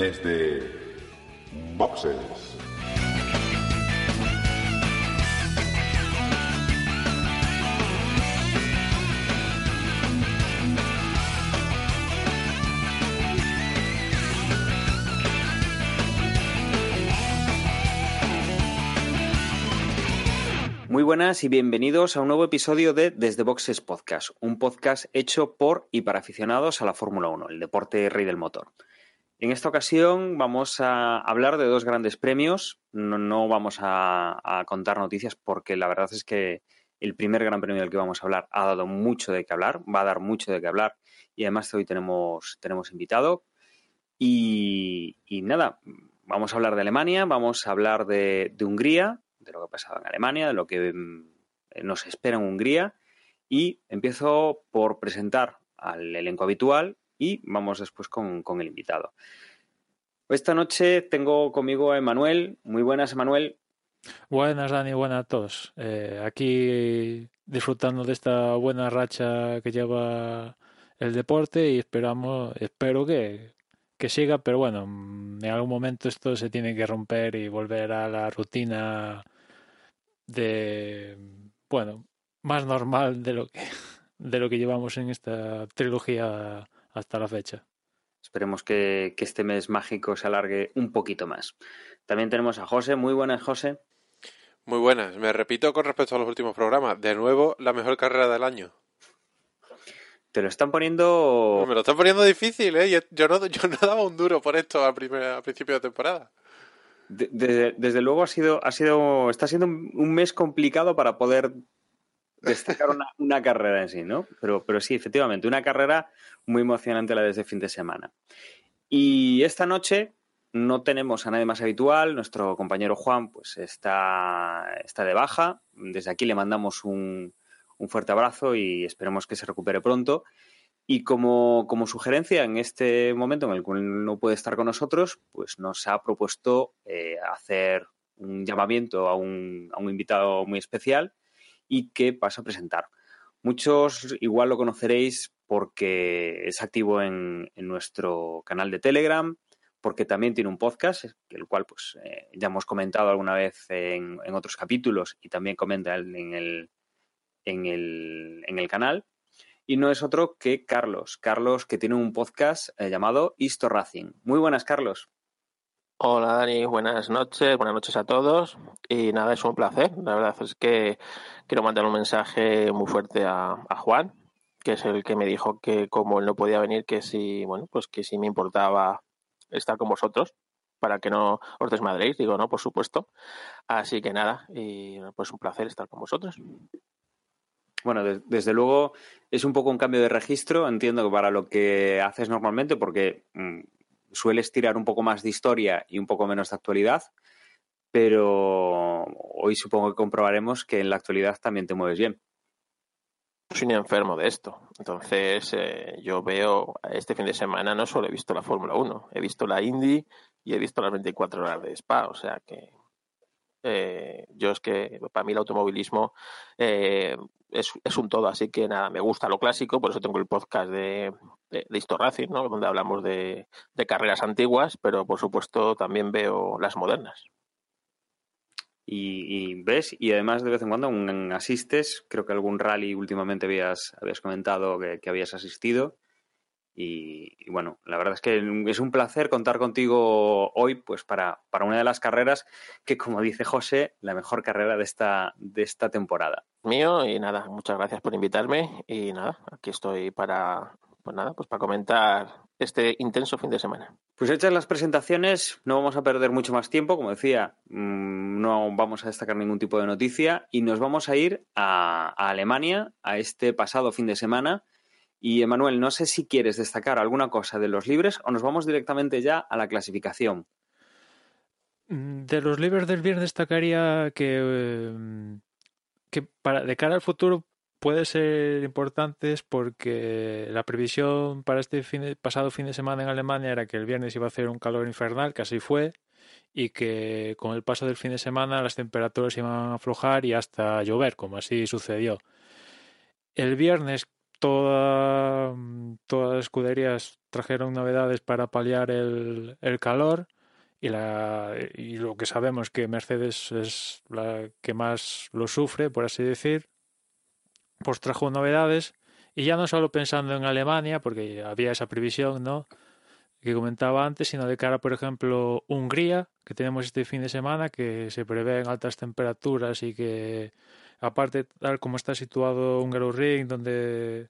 desde Boxes. Muy buenas y bienvenidos a un nuevo episodio de Desde Boxes Podcast, un podcast hecho por y para aficionados a la Fórmula 1, el deporte rey del motor. En esta ocasión vamos a hablar de dos grandes premios. No, vamos a, contar noticias porque la verdad es que el primer gran premio del que vamos a hablar ha dado mucho de qué hablar, va a dar mucho de qué hablar y además hoy tenemos, tenemos invitado. Y, nada, vamos a hablar de Alemania, vamos a hablar de, de Hungría, de lo que ha pasado en Alemania, de lo que nos espera en Hungría. Y empiezo por presentar al elenco habitual y vamos después con, con el invitado. Esta noche tengo conmigo a Emanuel. Muy buenas, Emanuel. Buenas, Dani, buenas a todos. Eh, aquí disfrutando de esta buena racha que lleva el deporte y esperamos, espero que, que siga, pero bueno, en algún momento esto se tiene que romper y volver a la rutina de, bueno, más normal de lo que, de lo que llevamos en esta trilogía hasta la fecha. Esperemos que, que, este mes mágico se alargue un poquito más. También tenemos a José. Muy buenas, José. Muy buenas. Me repito con respecto a los últimos programas. De nuevo, la mejor carrera del año. Te lo están poniendo. Me lo están poniendo difícil, ¿eh? Yo no, yo no daba un duro por esto al, primer, principio de temporada. Desde, desde, luego ha sido, ha sido, está siendo un mes complicado para poder destacar una, una, carrera en sí, ¿no? Pero, pero sí, efectivamente, una carrera muy emocionante la de este fin de semana. Y esta noche no tenemos a nadie más habitual. Nuestro compañero Juan, pues está, está de baja. Desde aquí le mandamos un, un fuerte abrazo y esperemos que se recupere pronto. Y como, como, sugerencia, en este momento en el que no puede estar con nosotros, pues nos ha propuesto eh, hacer un llamamiento a un, a un, invitado muy especial y que paso a presentar. Muchos igual lo conoceréis porque es activo en, nuestro canal de Telegram, porque también tiene un podcast, el cual pues eh, ya hemos comentado alguna vez en, en, otros capítulos y también comenta en el, en el, en el canal y no es otro que Carlos. Carlos, que tiene un podcast eh, llamado Histo Racing. Muy buenas, Carlos. Hola, Dani. Buenas noches. Buenas noches a todos. Y nada, es un placer. La verdad es que quiero mandar un mensaje muy fuerte a, Juan, que es el que me dijo que como él no podía venir, que si, bueno, pues que si me importaba estar con vosotros para que no os desmadréis, digo, no, por supuesto. Así que nada, y pues un placer estar con vosotros. Bueno, de, desde luego es un poco un cambio de registro, entiendo que para lo que haces normalmente, porque mmm, sueles tirar un poco más de historia y un poco menos de actualidad, pero hoy supongo que comprobaremos que en la actualidad también te mueves bien. Soy un enfermo de esto, entonces eh, yo veo, este fin de semana no solo he visto la Fórmula 1, he visto la Indy y he visto las 24 horas de Spa, o sea que eh, yo es que para mí el automovilismo eh, es, es, un todo, así que nada, me gusta lo clásico, por eso tengo el podcast de, de, de ¿no? donde hablamos de, de, carreras antiguas, pero por supuesto también veo las modernas. Y, y, ves, y además de vez en cuando un, asistes, creo que algún rally últimamente habías, habías comentado que, que habías asistido. Y, y, bueno, la verdad es que es un placer contar contigo hoy, pues para, para una de las carreras que, como dice José, la mejor carrera de esta, de esta temporada. Mío, y nada, muchas gracias por invitarme. Y nada, aquí estoy para, pues nada, pues para comentar este intenso fin de semana. Pues hechas las presentaciones, no vamos a perder mucho más tiempo, como decía, mmm, no vamos a destacar ningún tipo de noticia y nos vamos a ir a, a Alemania a este pasado fin de semana y Emanuel, no sé si quieres destacar alguna cosa de los libres o nos vamos directamente ya a la clasificación. De los libres del viernes destacaría que, que para, de cara al futuro puede ser importantes porque la previsión para este fin de, pasado fin de semana en Alemania era que el viernes iba a hacer un calor infernal, que así fue, y que con el paso del fin de semana las temperaturas iban a aflojar y hasta llover, como así sucedió. El viernes toda, todas las escuderías trajeron novedades para paliar el, el calor y, la, y lo que sabemos que Mercedes es la que más lo sufre, por así decir, pues trajo novedades y ya no solo pensando en Alemania, porque había esa previsión, ¿no? que comentaba antes, sino de cara, por ejemplo, Hungría, que tenemos este fin de semana, que se prevén altas temperaturas y que, aparte, tal como está situado Hungaroring, donde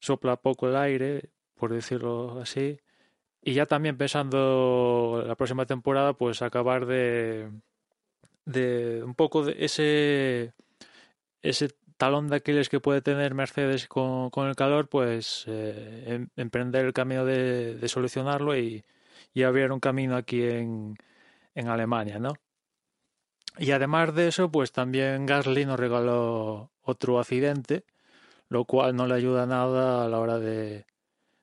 sopla poco el aire, por decirlo así, y ya también pensando la próxima temporada, pues acabar de, de un poco de ese, ese talón de Aquiles que puede tener Mercedes con, el calor, pues eh, em, emprender el camino de, solucionarlo y, abrir un camino aquí en, en, Alemania, ¿no? Y además de eso, pues también Gasly nos regaló otro accidente, lo cual no le ayuda nada a la hora de,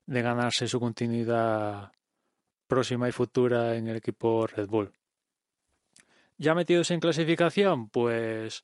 de ganarse su continuidad próxima y futura en el equipo Red Bull. Ya metidos en clasificación, pues